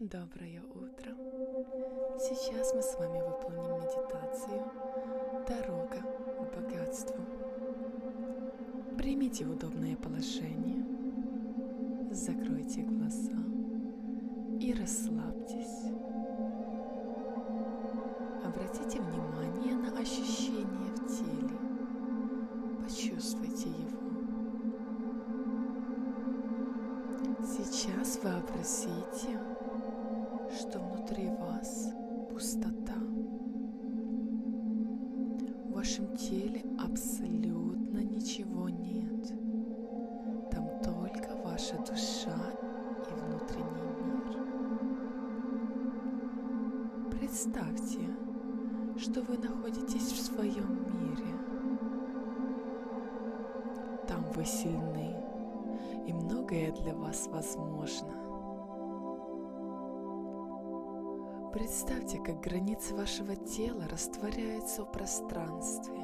Доброе утро! Сейчас мы с вами выполним медитацию «Дорога к богатству». Примите удобное положение, закройте глаза и расслабьтесь. Обратите внимание на ощущения в теле. Почувствуйте его. Сейчас вообразите, внутри вас пустота. В вашем теле абсолютно ничего нет. Там только ваша душа и внутренний мир. Представьте, что вы находитесь в своем мире. Там вы сильны, и многое для вас возможно. Представьте, как границы вашего тела растворяются в пространстве.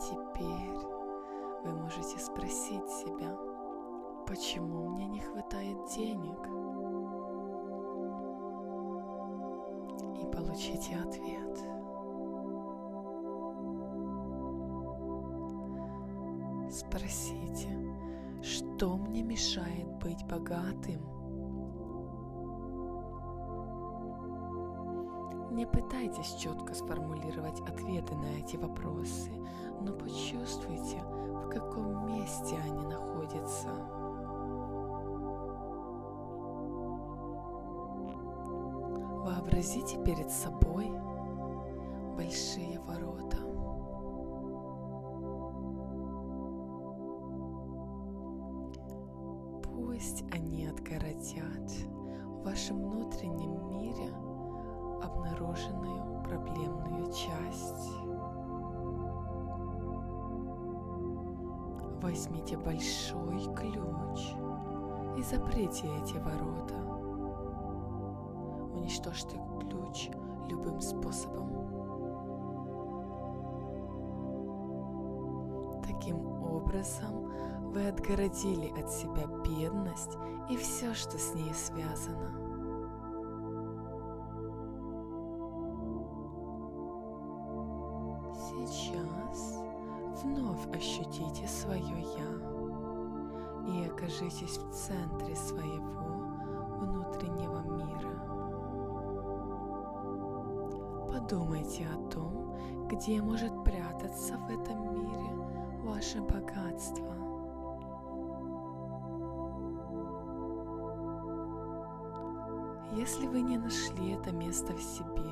Теперь вы можете спросить себя, почему мне не хватает денег? И получите ответ. Спросите, что мне мешает быть богатым? Не пытайтесь четко сформулировать ответы на эти вопросы, но почувствуйте, в каком месте они находятся. Вообразите перед собой большие ворота. Пусть они отгородят в вашем внутреннем мире обнаруженную проблемную часть. Возьмите большой ключ и заприте эти ворота. Уничтожьте ключ любым способом. Таким образом, вы отгородили от себя бедность и все, что с ней связано. Сейчас вновь ощутите свое «Я» и окажитесь в центре своего внутреннего мира. Подумайте о том, где может прятаться в этом мире ваше богатство. Если вы не нашли это место в себе,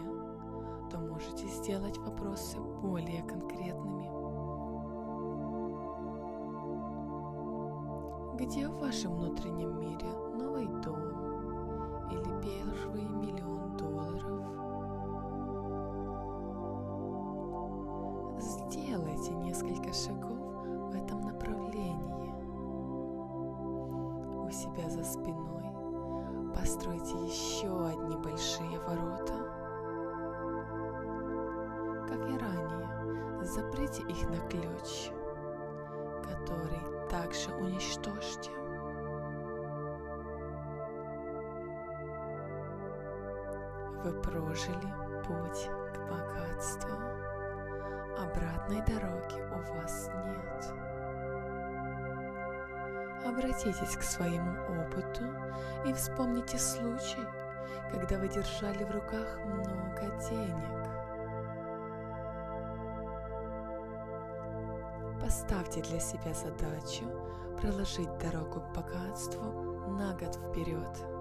то можете сделать вопросы более конкретными. Где в вашем внутреннем мире новый дом или первый миллион долларов? Сделайте несколько шагов в этом направлении. У себя за спиной постройте еще одни большие ворота. Как и ранее, заприте их на ключ, который также уничтожьте. Вы прожили путь к богатству. Обратной дороги у вас нет. Обратитесь к своему опыту и вспомните случай, когда вы держали в руках много денег. Поставьте для себя задачу проложить дорогу к богатству на год вперед.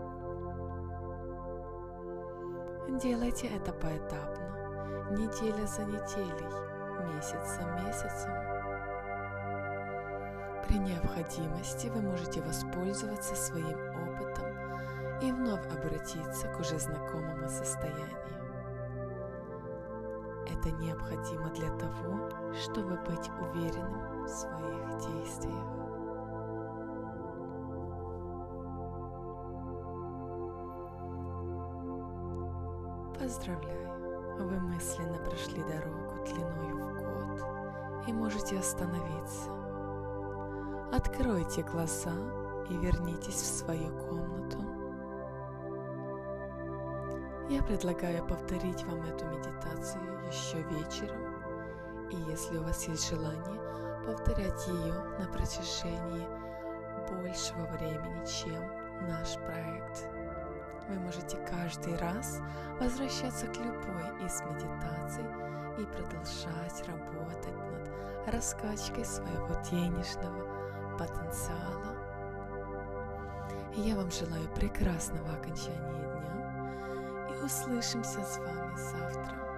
Делайте это поэтапно, неделя за неделей, месяц за месяцем. При необходимости вы можете воспользоваться своим опытом и вновь обратиться к уже знакомому состоянию. Это необходимо для того, чтобы быть уверенным в своих действиях. Поздравляю! Вы мысленно прошли дорогу длиною в год и можете остановиться Откройте глаза и вернитесь в свою комнату. Я предлагаю повторить вам эту медитацию еще вечером, и если у вас есть желание, повторять ее на протяжении большего времени, чем наш проект. Вы можете каждый раз возвращаться к любой из медитаций и продолжать работать над раскачкой своего денежного потенциала. Я вам желаю прекрасного окончания дня и услышимся с вами завтра.